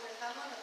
comentamos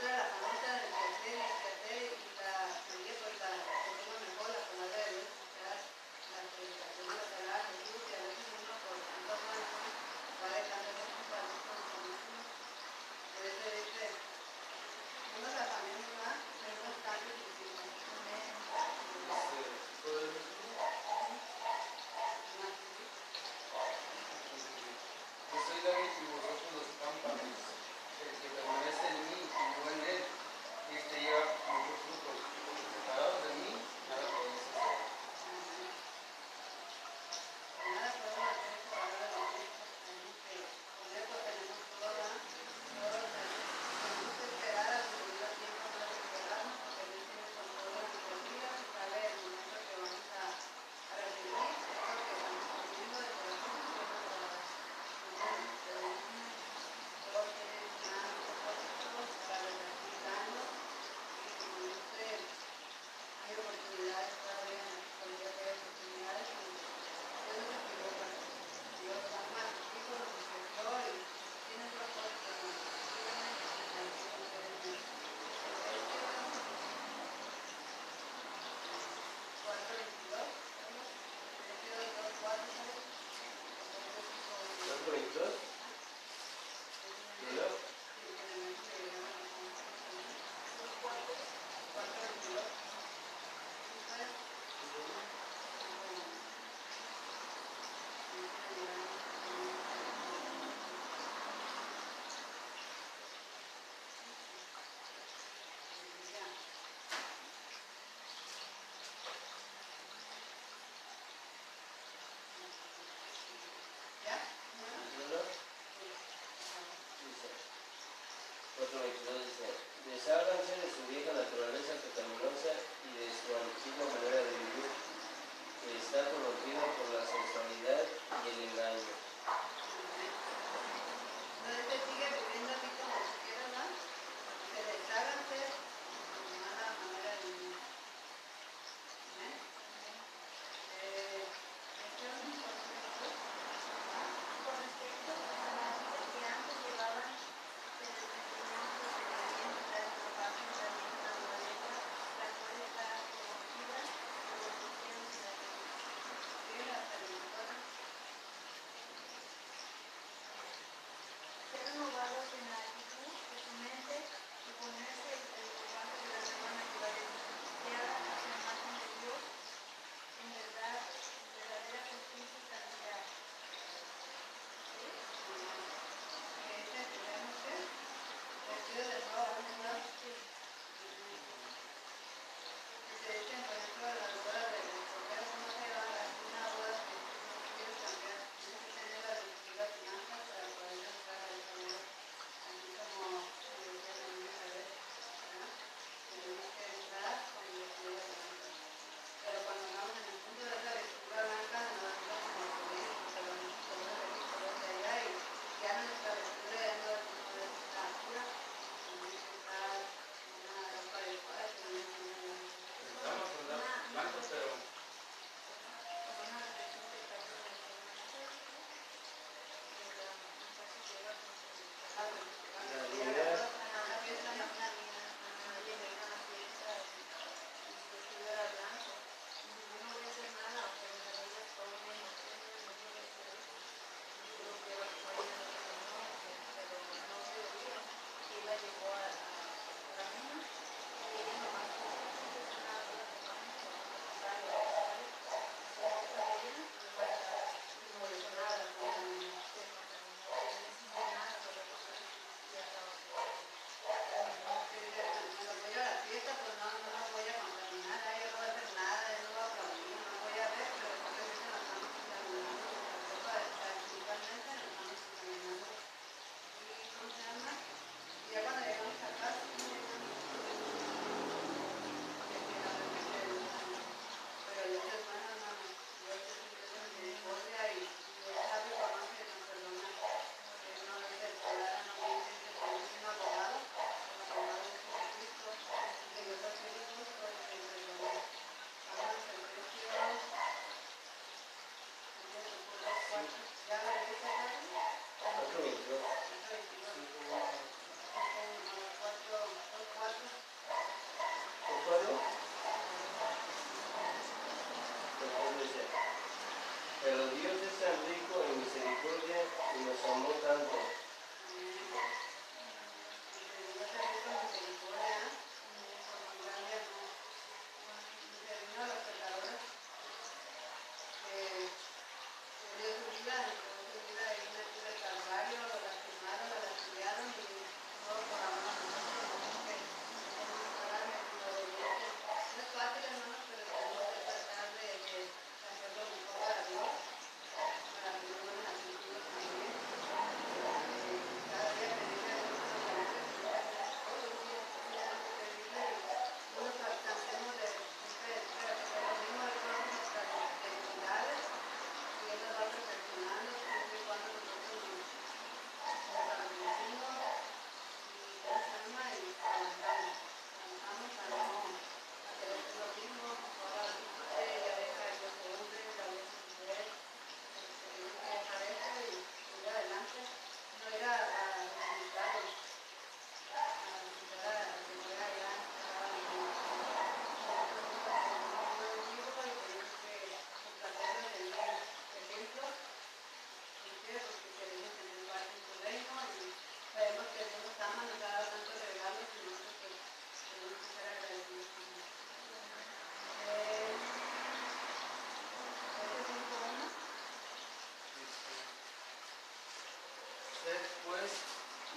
本当に。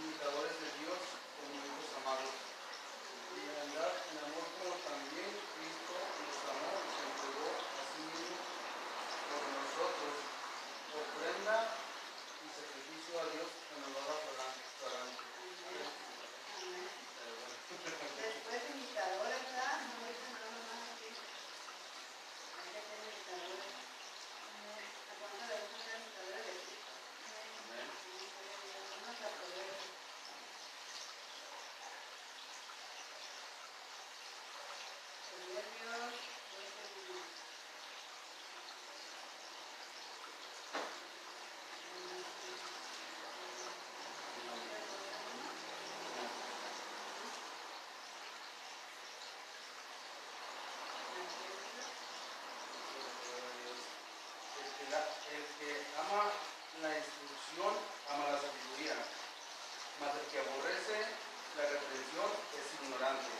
imitadores de Dios el que ama la instrucción ama la sabiduría, mas el que aborrece la reprensión es ignorante.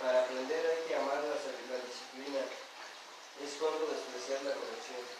Para aprender hay que amar la, disciplina, es cuando despreciar la corrección.